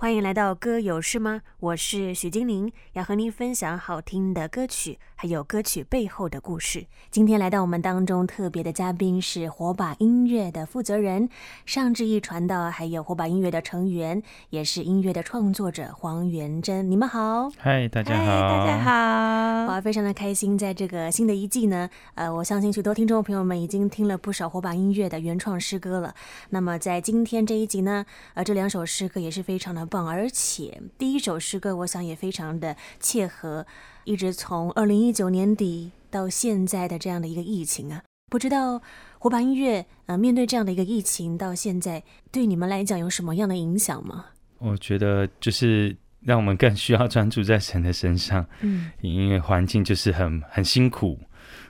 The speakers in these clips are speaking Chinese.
欢迎来到歌有事吗？我是许金玲，要和您分享好听的歌曲，还有歌曲背后的故事。今天来到我们当中特别的嘉宾是火把音乐的负责人上至一传道，还有火把音乐的成员，也是音乐的创作者黄元珍。你们好，嗨，大家好，大家好，哇，非常的开心，在这个新的一季呢，呃，我相信许多听众朋友们已经听了不少火把音乐的原创诗歌了。那么在今天这一集呢，呃，这两首诗歌也是非常的。棒，而且第一首诗歌，我想也非常的切合，一直从二零一九年底到现在的这样的一个疫情啊，不知道火把音乐呃，面对这样的一个疫情到现在，对你们来讲有什么样的影响吗？我觉得就是让我们更需要专注在神的身上，嗯，因为环境就是很很辛苦，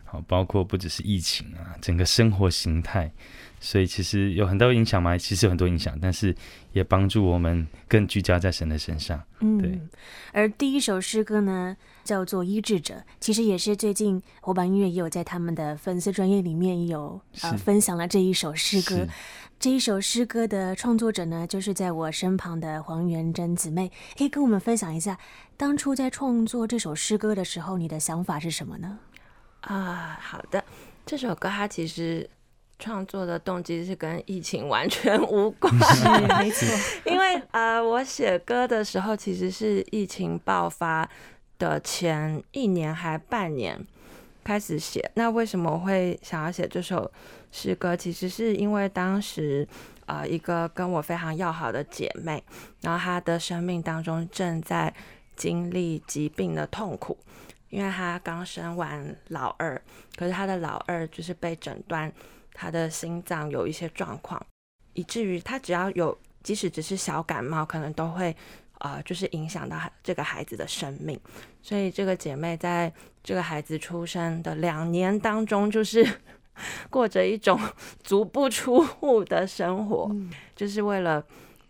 好，包括不只是疫情啊，整个生活形态。所以其实有很多影响吗？其实有很多影响，但是也帮助我们更聚焦在神的身上。嗯，对。而第一首诗歌呢，叫做《医治者》，其实也是最近火把音乐也有在他们的粉丝专业里面有呃分享了这一首诗歌。这一首诗歌的创作者呢，就是在我身旁的黄元珍姊妹，可以跟我们分享一下，当初在创作这首诗歌的时候，你的想法是什么呢？啊，好的，这首歌它其实。创作的动机是跟疫情完全无关，没错。因为呃，我写歌的时候其实是疫情爆发的前一年还半年开始写。那为什么我会想要写这首诗歌？其实是因为当时呃，一个跟我非常要好的姐妹，然后她的生命当中正在经历疾病的痛苦，因为她刚生完老二，可是她的老二就是被诊断。他的心脏有一些状况，以至于他只要有，即使只是小感冒，可能都会，呃，就是影响到这个孩子的生命。所以这个姐妹在这个孩子出生的两年当中，就是 过着一种 足不出户的生活，嗯、就是为了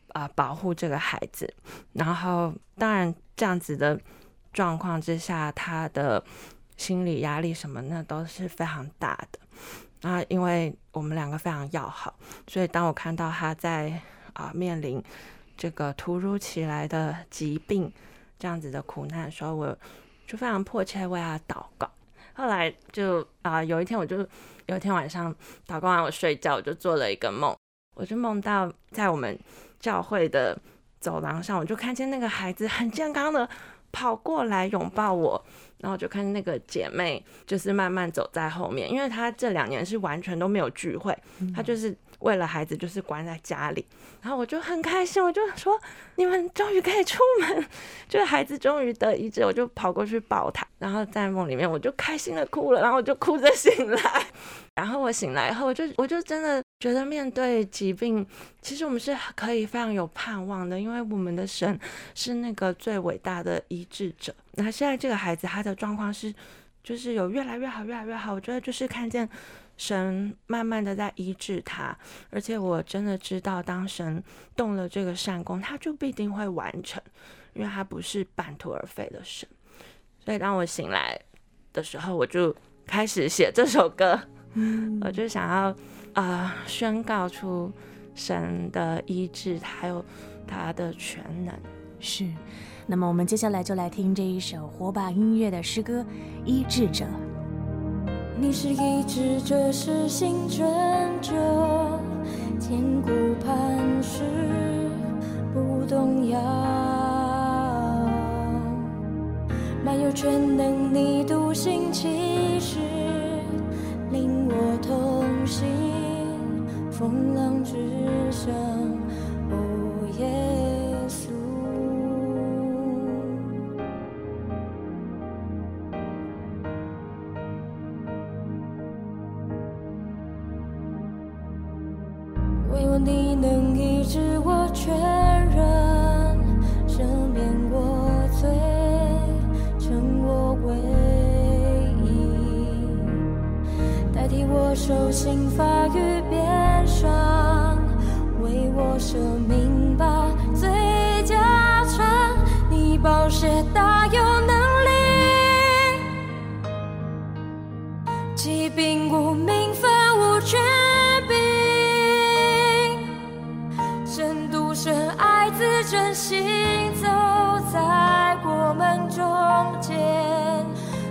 啊、呃、保护这个孩子。然后，当然这样子的状况之下，他的心理压力什么那都是非常大的。啊，因为我们两个非常要好，所以当我看到他在啊、面临这个突如其来的疾病这样子的苦难的时候，我就非常迫切为他祷告。后来就啊、有一天，我就有一天晚上祷告完，我睡觉，我就做了一个梦，我就梦到在我们教会的走廊上，我就看见那个孩子很健康的跑过来拥抱我。然后就看那个姐妹，就是慢慢走在后面，因为她这两年是完全都没有聚会，她就是为了孩子，就是关在家里。然后我就很开心，我就说：“你们终于可以出门，就是孩子终于得医治。”我就跑过去抱她，然后在梦里面我就开心的哭了，然后我就哭着醒来。然后我醒来以后，我就我就真的觉得面对疾病，其实我们是可以非常有盼望的，因为我们的神是那个最伟大的医治者。那现在这个孩子他的状况是，就是有越来越好，越来越好。我觉得就是看见神慢慢的在医治他，而且我真的知道，当神动了这个善功，他就必定会完成，因为他不是半途而废的神。所以当我醒来的时候，我就开始写这首歌。我就想要啊、呃，宣告出神的医治，还有他的全能。是，那么我们接下来就来听这一首火把音乐的诗歌《医治者》。你是医治者，是行拯救，坚固磐石，不动摇，满有全能，你独行其真心走在过门中间，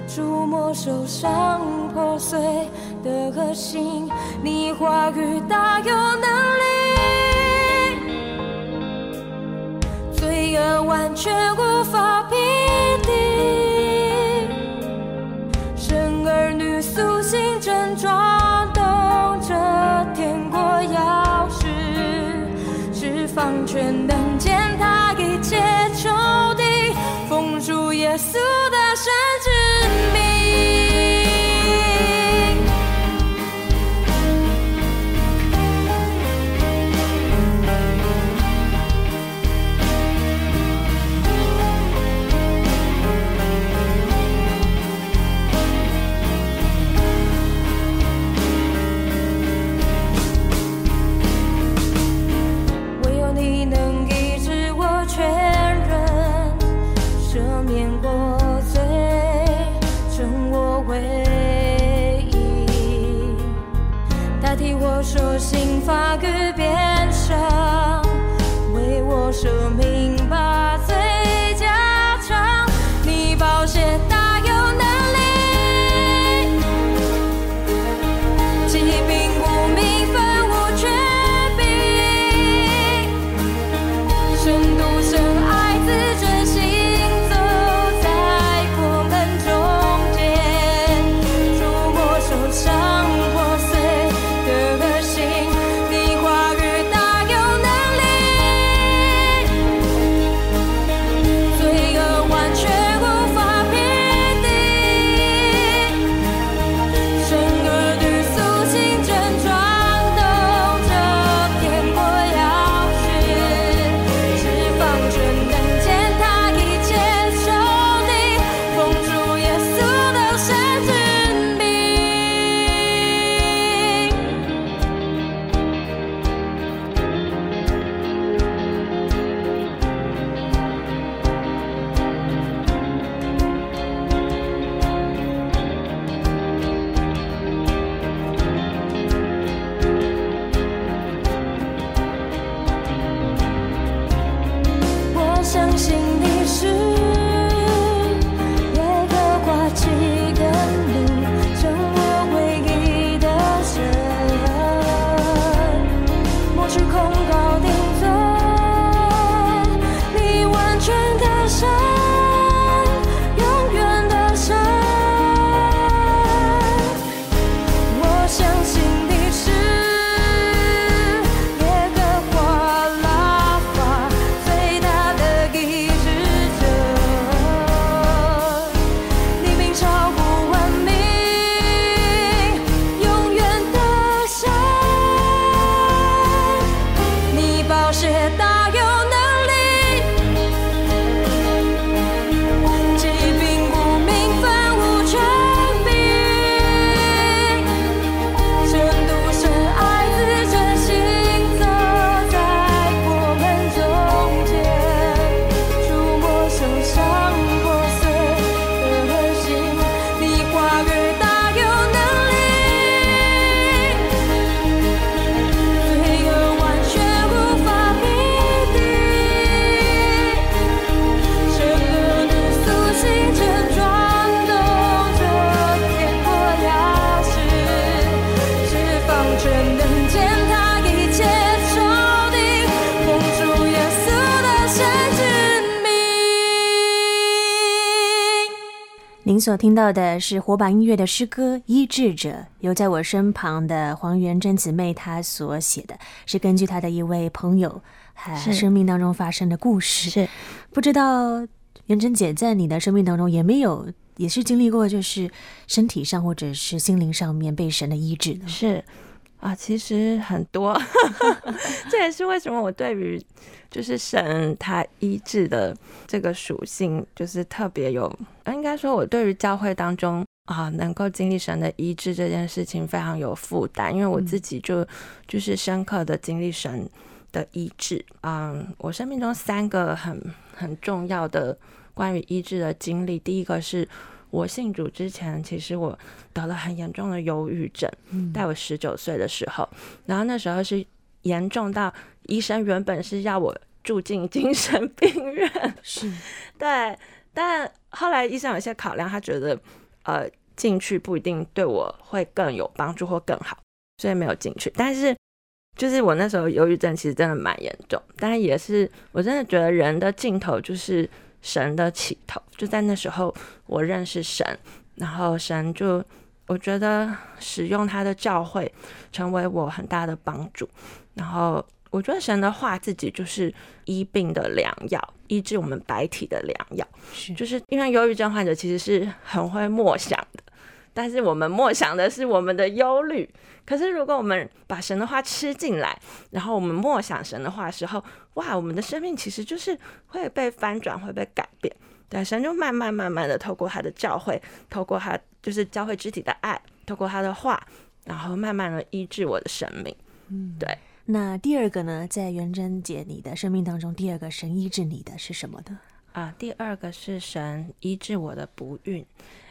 触摸受伤破碎的核心，你话语大有能力，罪恶完全无所听到的是火把音乐的诗歌《医治者》，由在我身旁的黄元贞姊妹她所写的，是根据她的一位朋友还生命当中发生的故事。是，不知道元珍姐在你的生命当中也没有，也是经历过，就是身体上或者是心灵上面被神的医治呢？是啊，其实很多，这也是为什么我对于。就是神他医治的这个属性，就是特别有，应该说，我对于教会当中啊，能够经历神的医治这件事情非常有负担，因为我自己就就是深刻的经历神的医治。嗯，我生命中三个很很重要的关于医治的经历，第一个是我信主之前，其实我得了很严重的忧郁症，在我十九岁的时候，然后那时候是严重到医生原本是要我。住进精神病院。是，对。但后来医生有一些考量，他觉得呃进去不一定对我会更有帮助或更好，所以没有进去。但是就是我那时候忧郁症其实真的蛮严重，但也是我真的觉得人的尽头就是神的起头，就在那时候我认识神，然后神就我觉得使用他的教会成为我很大的帮助，然后。我觉得神的话自己就是医病的良药，医治我们白体的良药。是，就是因为忧郁症患者其实是很会默想的，但是我们默想的是我们的忧虑。可是如果我们把神的话吃进来，然后我们默想神的话的时候，哇，我们的生命其实就是会被翻转，会被改变。对，神就慢慢慢慢的透过他的教会，透过他就是教会肢体的爱，透过他的话，然后慢慢的医治我的生命。嗯，对。那第二个呢，在元贞姐你的生命当中，第二个神医治你的是什么呢？啊，第二个是神医治我的不孕，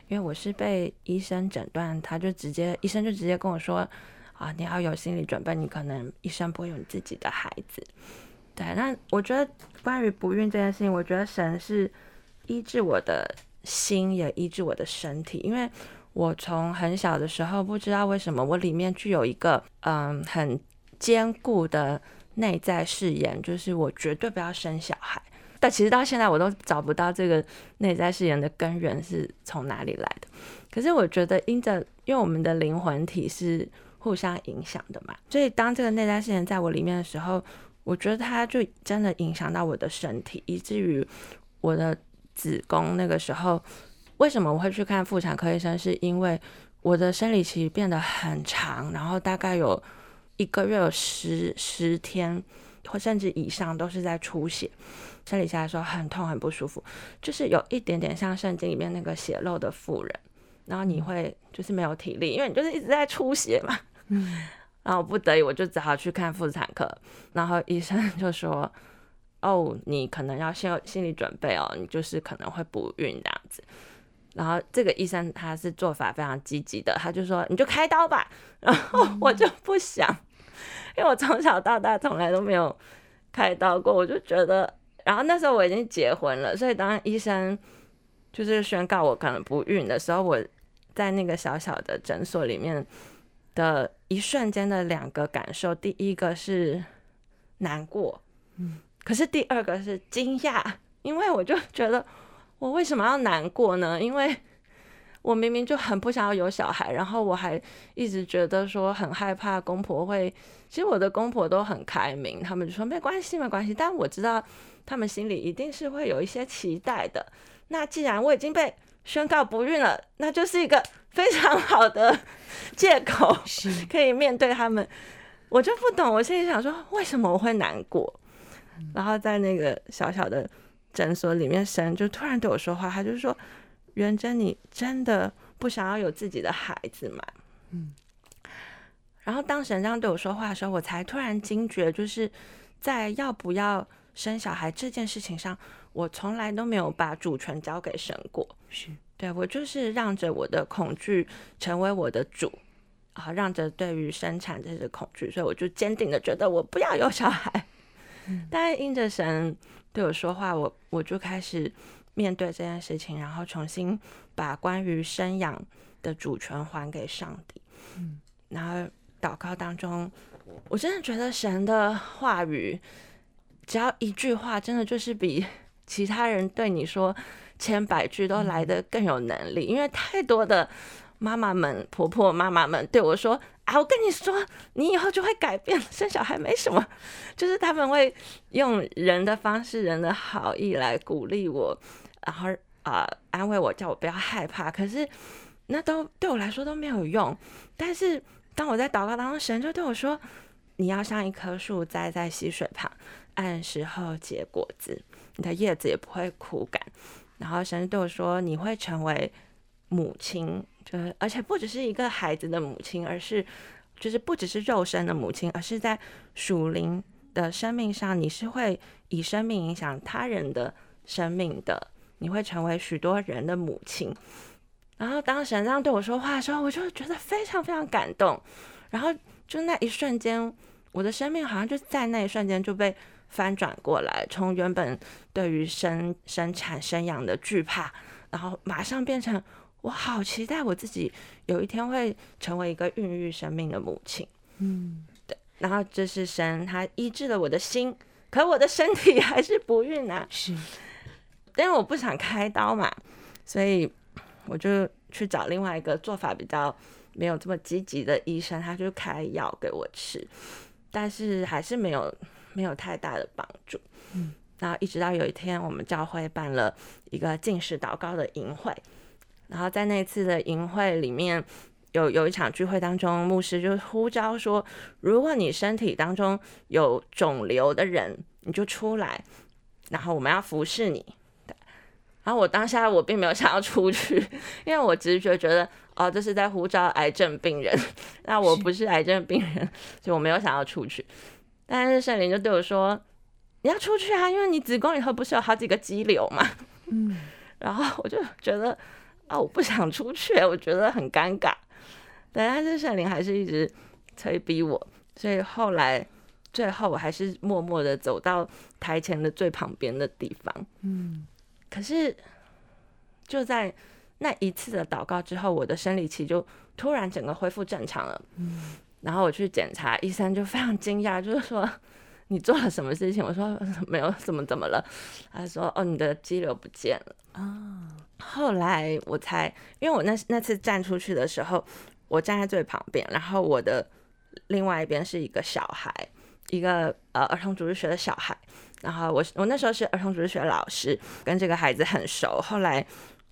因为我是被医生诊断，他就直接医生就直接跟我说啊，你要有心理准备，你可能一生不会有你自己的孩子。对，那我觉得关于不孕这件事情，我觉得神是医治我的心，也医治我的身体，因为我从很小的时候不知道为什么我里面具有一个嗯很。坚固的内在誓言，就是我绝对不要生小孩。但其实到现在我都找不到这个内在誓言的根源是从哪里来的。可是我觉得，因着因为我们的灵魂体是互相影响的嘛，所以当这个内在誓言在我里面的时候，我觉得它就真的影响到我的身体，以至于我的子宫那个时候，为什么我会去看妇产科医生？是因为我的生理期变得很长，然后大概有。一个月有十十天，或甚至以上都是在出血，生理期来的时候很痛很不舒服，就是有一点点像圣经里面那个血漏的妇人，然后你会就是没有体力，因为你就是一直在出血嘛。嗯，然后不得已我就只好去看妇产科，然后医生就说：“哦，你可能要先有心理准备哦，你就是可能会不孕这样子。”然后这个医生他是做法非常积极的，他就说：“你就开刀吧。”然后我就不想。因为我从小到大从来都没有开刀过，我就觉得，然后那时候我已经结婚了，所以当医生就是宣告我可能不孕的时候，我在那个小小的诊所里面的一瞬间的两个感受，第一个是难过，嗯，可是第二个是惊讶，因为我就觉得我为什么要难过呢？因为我明明就很不想要有小孩，然后我还一直觉得说很害怕公婆会。其实我的公婆都很开明，他们就说没关系，没关系。但我知道他们心里一定是会有一些期待的。那既然我已经被宣告不孕了，那就是一个 非常好的 借口，可以面对他们。我就不懂，我心里想说，为什么我会难过？然后在那个小小的诊所里面，神就突然对我说话，他就说：“元珍，你真的不想要有自己的孩子吗？”嗯。然后当神这样对我说话的时候，我才突然惊觉，就是在要不要生小孩这件事情上，我从来都没有把主权交给神过。是，对，我就是让着我的恐惧成为我的主，啊，让着对于生产这些恐惧，所以我就坚定的觉得我不要有小孩。嗯，但因着神对我说话，我我就开始面对这件事情，然后重新把关于生养的主权还给上帝。嗯，然后。祷告当中，我真的觉得神的话语，只要一句话，真的就是比其他人对你说千百句都来得更有能力。因为太多的妈妈们、婆婆妈妈们对我说：“啊，我跟你说，你以后就会改变，生小孩没什么。”就是他们会用人的方式、人的好意来鼓励我，然后、呃、安慰我，叫我不要害怕。可是那都对我来说都没有用。但是。当我在祷告当中，神就对我说：“你要像一棵树栽在溪水旁，按时候结果子，你的叶子也不会枯干。”然后神就对我说：“你会成为母亲，就是而且不只是一个孩子的母亲，而是就是不只是肉身的母亲，而是在属灵的生命上，你是会以生命影响他人的生命的，你会成为许多人的母亲。”然后当神这样对我说话的时候，我就觉得非常非常感动。然后就那一瞬间，我的生命好像就在那一瞬间就被翻转过来，从原本对于生生产生养的惧怕，然后马上变成我好期待我自己有一天会成为一个孕育生命的母亲。嗯，对。然后这是神他医治了我的心，可我的身体还是不孕啊。是，因为我不想开刀嘛，所以我就去找另外一个做法比较没有这么积极的医生，他就开药给我吃，但是还是没有。没有太大的帮助，嗯，然后一直到有一天，我们教会办了一个进食祷告的营会，然后在那次的营会里面，有有一场聚会当中，牧师就呼召说，如果你身体当中有肿瘤的人，你就出来，然后我们要服侍你。然后我当下我并没有想要出去，因为我直觉觉得，哦，这是在呼召癌症病人，那我不是癌症病人，所以我没有想要出去。但是圣灵就对我说：“你要出去啊，因为你子宫里头不是有好几个肌瘤嘛。”嗯，然后我就觉得啊，我不想出去，我觉得很尴尬。但是圣灵还是一直催逼我，所以后来最后我还是默默的走到台前的最旁边的地方。嗯，可是就在那一次的祷告之后，我的生理期就突然整个恢复正常了。嗯。然后我去检查，医生就非常惊讶，就是说你做了什么事情？我说没有，怎么怎么了？他说哦，你的肌瘤不见了啊。后来我才，因为我那那次站出去的时候，我站在最旁边，然后我的另外一边是一个小孩，一个呃儿童主日学的小孩。然后我我那时候是儿童主学老师，跟这个孩子很熟。后来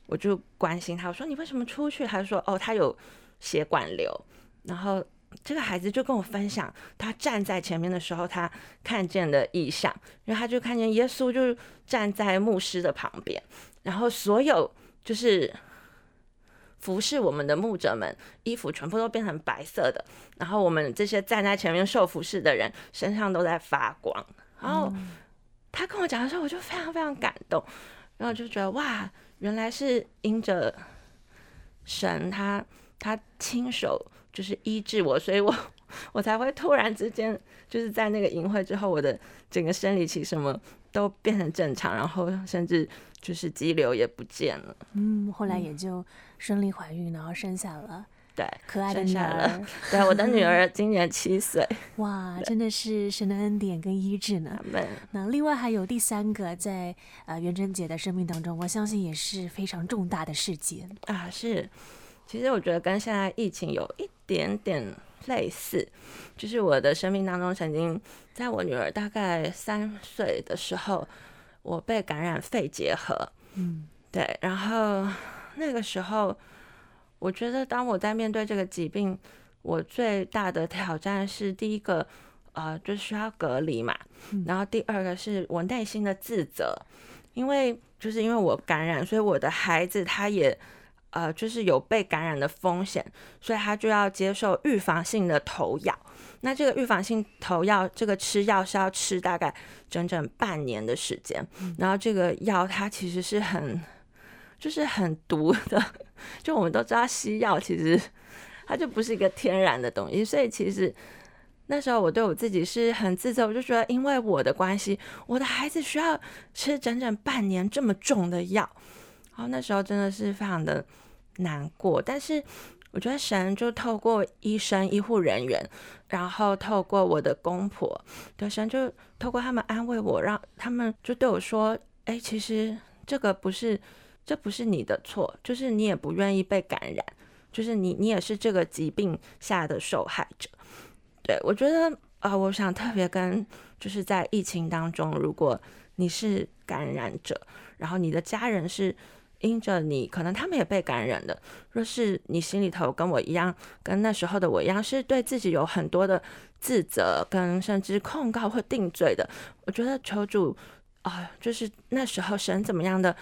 我就关心他，我说你为什么出去？他说哦，他有血管瘤，然后。这个孩子就跟我分享，他站在前面的时候，他看见的异象，然后他就看见耶稣就站在牧师的旁边，然后所有就是服侍我们的牧者们，衣服全部都变成白色的，然后我们这些站在前面受服侍的人身上都在发光。然后他跟我讲的时候，我就非常非常感动，然后就觉得哇，原来是因着神他他亲手。就是医治我，所以我 我才会突然之间，就是在那个淫会之后，我的整个生理期什么都变成正常，然后甚至就是肌瘤也不见了。嗯，后来也就顺利怀孕，然后生下了对可爱的女儿。对，我的女儿今年七岁。哇，真的是神的恩典跟医治呢。那另外还有第三个，在呃元贞姐的生命当中，我相信也是非常重大的事件啊，是。其实我觉得跟现在疫情有一点点类似，就是我的生命当中曾经，在我女儿大概三岁的时候，我被感染肺结核，嗯，对，然后那个时候，我觉得当我在面对这个疾病，我最大的挑战是第一个，呃，就需要隔离嘛，然后第二个是我内心的自责，因为就是因为我感染，所以我的孩子他也。呃，就是有被感染的风险，所以他就要接受预防性的投药。那这个预防性投药，这个吃药是要吃大概整整半年的时间。然后这个药它其实是很，就是很毒的。就我们都知道，西药其实它就不是一个天然的东西。所以其实那时候我对我自己是很自责，我就觉得因为我的关系，我的孩子需要吃整整半年这么重的药。然后那时候真的是非常的。难过，但是我觉得神就透过医生、医护人员，然后透过我的公婆，对，神就透过他们安慰我，让他们就对我说：“哎，其实这个不是，这不是你的错，就是你也不愿意被感染，就是你你也是这个疾病下的受害者。”对，我觉得啊、我想特别跟就是在疫情当中，如果你是感染者，然后你的家人是。因着你，可能他们也被感染的。若是你心里头跟我一样，跟那时候的我一样，是对自己有很多的自责，跟甚至控告或定罪的，我觉得求主啊、就是那时候神怎么样的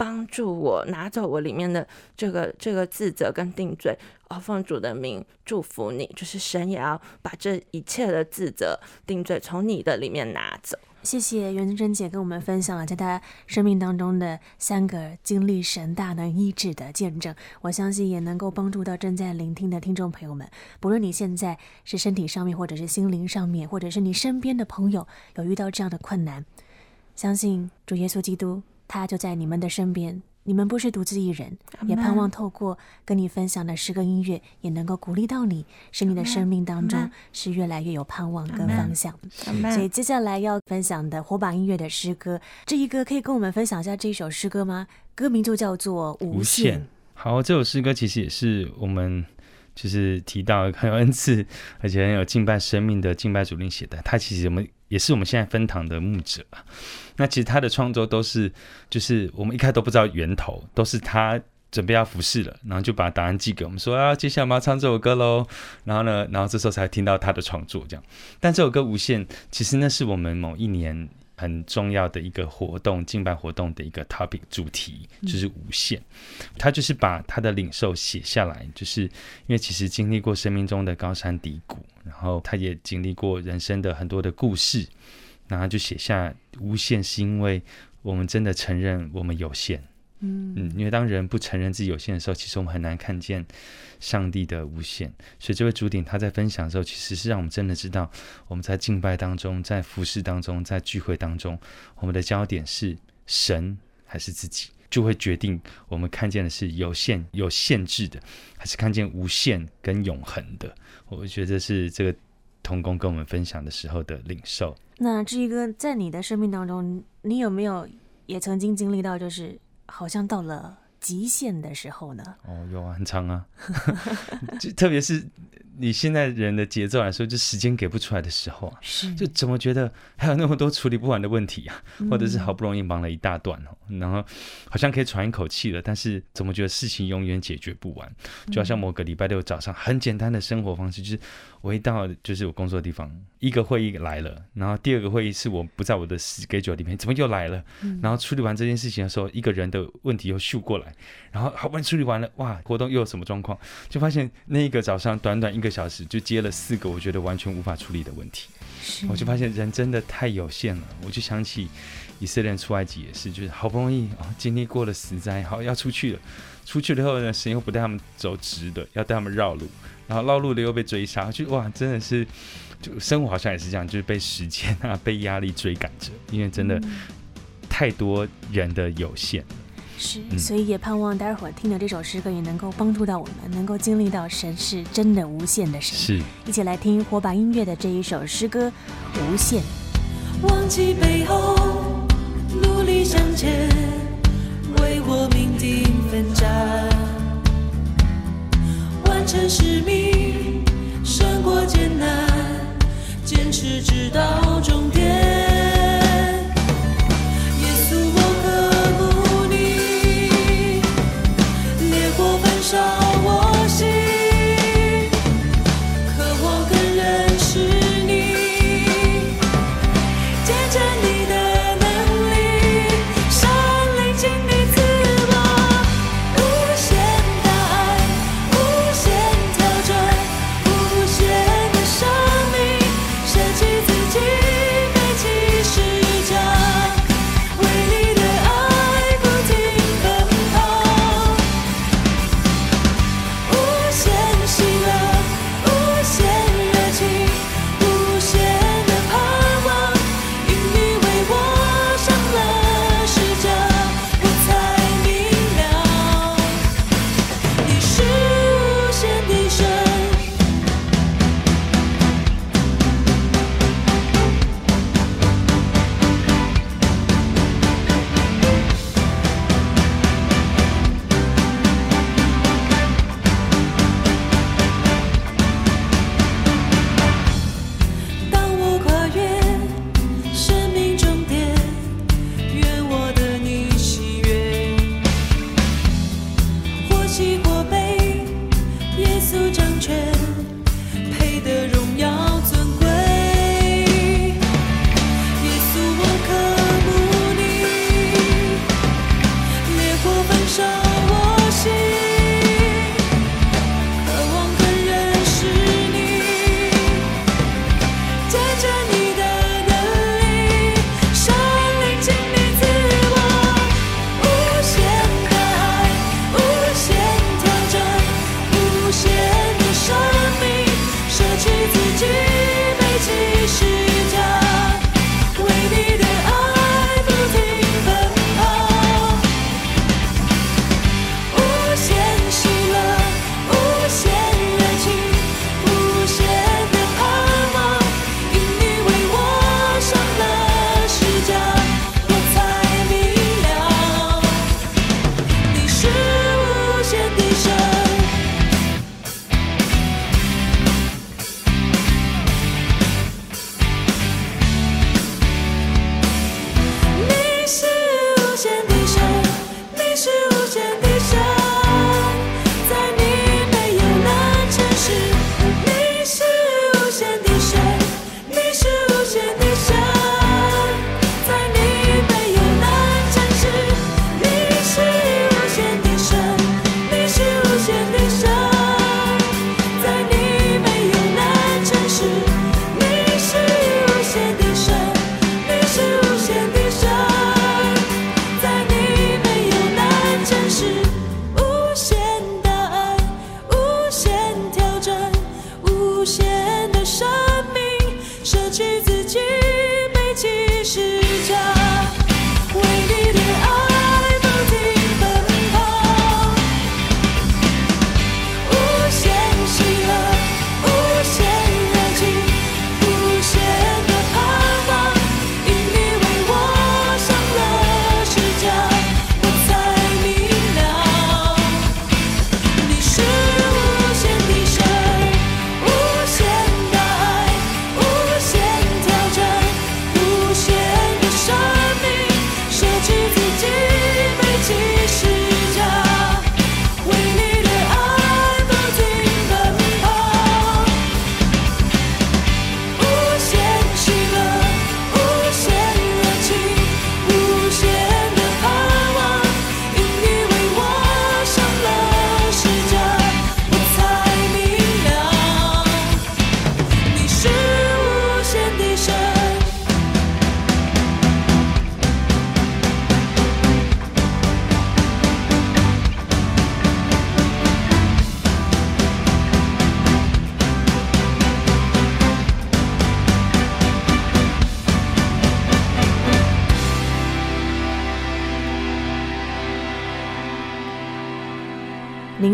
帮助我，拿走我里面的这个这个自责跟定罪。哦，奉主的名祝福你，就是神也要把这一切的自责定罪从你的里面拿走。谢谢元珍姐跟我们分享了在她生命当中的三个经历神大能医治的见证，我相信也能够帮助到正在聆听的听众朋友们。不论你现在是身体上面，或者是心灵上面，或者是你身边的朋友有遇到这样的困难，相信主耶稣基督，他就在你们的身边。你们不是独自一人，也盼望透过跟你分享的诗歌音乐，也能够鼓励到你，使你的生命当中是越来越有盼望跟方向。所以接下来要分享的火把音乐的诗歌，这一歌可以跟我们分享一下这一首诗歌吗？歌名就叫做《无限》。好，这首诗歌其实也是我们就是提到很有恩赐，而且很有敬拜生命的敬拜主令写的。他其实我们。也是我们现在分堂的牧者，那其实他的创作都是，就是我们一开始都不知道源头，都是他准备要服侍了，然后就把答案寄给我们说啊，接下来我们要唱这首歌喽，然后呢，然后这时候才听到他的创作这样。但这首歌《无限》，其实那是我们某一年很重要的一个活动，敬拜活动的一个 topic 主题，就是无限。他就是把他的领受写下来，就是因为其实经历过生命中的高山低谷。然后他也经历过人生的很多的故事，然后就写下无限，是因为我们真的承认我们有限。嗯嗯，因为当人不承认自己有限的时候，其实我们很难看见上帝的无限。所以这位主顶他在分享的时候，其实是让我们真的知道，我们在敬拜当中，在服侍当中，在聚会当中，我们的焦点是神还是自己，就会决定我们看见的是有限、有限制的，还是看见无限跟永恒的。我觉得这是这个童工跟我们分享的时候的领受。那至于哥，在你的生命当中，你有没有也曾经经历到，就是好像到了极限的时候呢？哦，有啊，很长啊，就特别是。你现在人的节奏来说，就时间给不出来的时候啊，是就怎么觉得还有那么多处理不完的问题啊，或者是好不容易忙了一大段哦，然后好像可以喘一口气了，但是怎么觉得事情永远解决不完？就好像某个礼拜六早上很简单的生活方式，就是我一到就是我工作的地方，一个会议来了，然后第二个会议是我不在我的 schedule 里面，怎么又来了？然后处理完这件事情的时候，一个人的问题又秀过来，然后好不容易处理完了，哇，活动又有什么状况？就发现那一个早上短短一个。小时就接了四个，我觉得完全无法处理的问题，我就发现人真的太有限了。我就想起以色列人出埃及也是，就是好不容易啊、哦，经历过了死灾，好要出去了，出去了以后呢，神又不带他们走直的，要带他们绕路，然后绕路的又被追杀，就哇，真的是，就生活好像也是这样，就是被时间啊，被压力追赶着，因为真的太多人的有限。是，所以也盼望待会儿听的这首诗歌也能够帮助到我们，能够经历到神是真的无限的神。是，一起来听火把音乐的这一首诗歌《无限》。忘记背后，努力向前，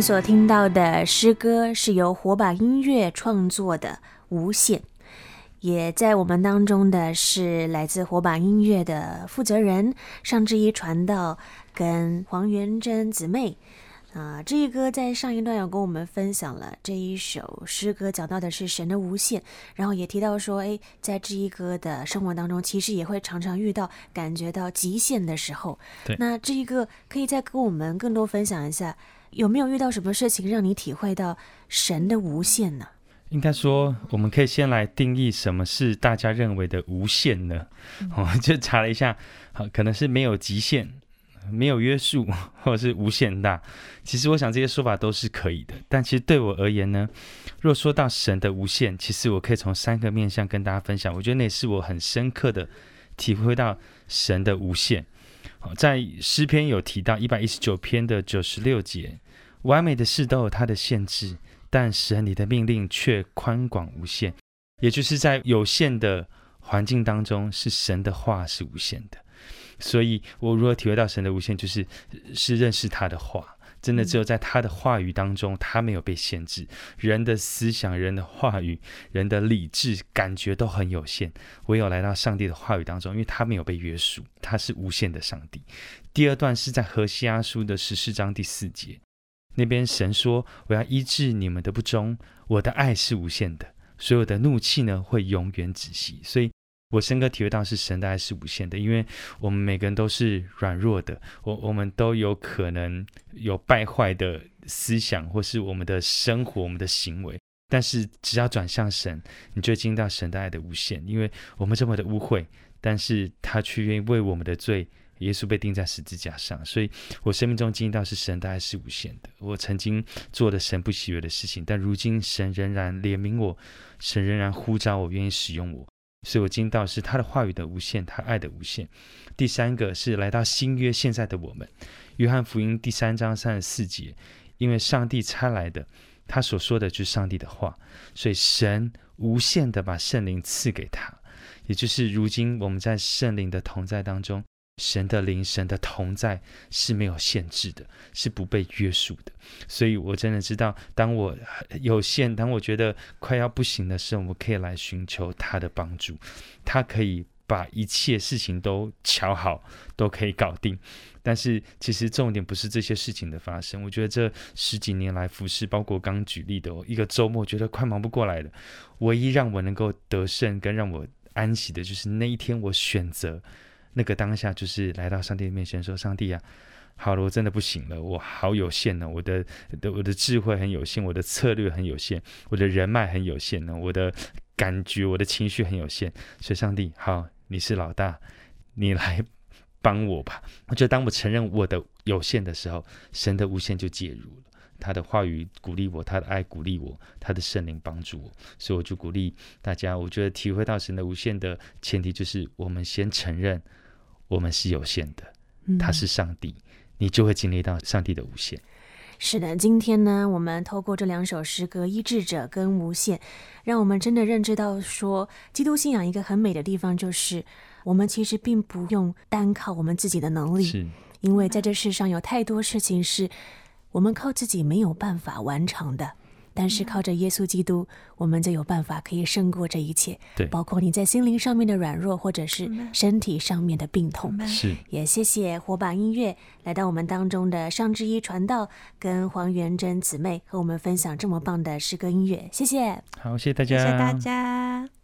所听到的诗歌是由火把音乐创作的《无限》，也在我们当中的是来自火把音乐的负责人尚志一传道跟黄元珍姊妹。啊，志一哥在上一段有跟我们分享了这一首诗歌，讲到的是神的无限，然后也提到说，哎，在志一哥的生活当中，其实也会常常遇到感觉到极限的时候。对，那志一哥可以再跟我们更多分享一下。有没有遇到什么事情让你体会到神的无限呢？应该说，我们可以先来定义什么是大家认为的无限呢？我、嗯、就查了一下，好，可能是没有极限、没有约束，或者是无限大。其实我想这些说法都是可以的，但其实对我而言呢，若说到神的无限，其实我可以从三个面向跟大家分享。我觉得那也是我很深刻的体会到神的无限。好，在诗篇有提到一百一十九篇的九十六节。完美的事都有它的限制，但神你的命令却宽广无限。也就是在有限的环境当中，是神的话是无限的。所以，我如何体会到神的无限，就是是认识他的话。真的只有在他的话语当中，他没有被限制。人的思想、人的话语、人的理智、感觉都很有限。唯有来到上帝的话语当中，因为他没有被约束，他是无限的上帝。第二段是在何西阿书的十四章第四节。那边神说：“我要医治你们的不忠，我的爱是无限的，所有的怒气呢会永远止息。”所以，我深刻体会到是神的爱是无限的，因为我们每个人都是软弱的，我我们都有可能有败坏的思想，或是我们的生活、我们的行为。但是，只要转向神，你就会经历到神的爱的无限，因为我们这么的污秽，但是他却愿意为我们的罪。耶稣被钉在十字架上，所以我生命中经历到是神的爱是无限的。我曾经做的神不喜悦的事情，但如今神仍然怜悯我，神仍然呼召我，愿意使用我。所以我惊到是他的话语的无限，他爱的无限。第三个是来到新约现在的我们，约翰福音第三章三十四节，因为上帝差来的，他所说的就是上帝的话，所以神无限的把圣灵赐给他，也就是如今我们在圣灵的同在当中。神的灵、神的同在是没有限制的，是不被约束的。所以我真的知道，当我有限，当我觉得快要不行的时候，我可以来寻求他的帮助。他可以把一切事情都瞧好，都可以搞定。但是其实重点不是这些事情的发生。我觉得这十几年来服侍，包括刚举例的一个周末，觉得快忙不过来了，唯一让我能够得胜跟让我安息的，就是那一天我选择。那个当下就是来到上帝面前说：“上帝啊，好了，我真的不行了，我好有限呢，我的的我的智慧很有限，我的策略很有限，我的人脉很有限呢，我的感觉、我的情绪很有限。所以，上帝，好，你是老大，你来帮我吧。我觉得，当我承认我的有限的时候，神的无限就介入了。他的话语鼓励我，他的爱鼓励我，他的圣灵帮助我。所以，我就鼓励大家，我觉得体会到神的无限的前提，就是我们先承认。”我们是有限的，他是上帝，嗯、你就会经历到上帝的无限。是的，今天呢，我们透过这两首诗歌《医治者》跟《无限》，让我们真的认知到说，基督信仰一个很美的地方，就是我们其实并不用单靠我们自己的能力，是因为在这世上有太多事情是我们靠自己没有办法完成的。但是靠着耶稣基督，我们就有办法可以胜过这一切。对，包括你在心灵上面的软弱，或者是身体上面的病痛。是，也谢谢火把音乐来到我们当中的尚志一传道跟黄元珍姊妹和我们分享这么棒的诗歌音乐。谢谢，好，谢谢大家，谢谢大家。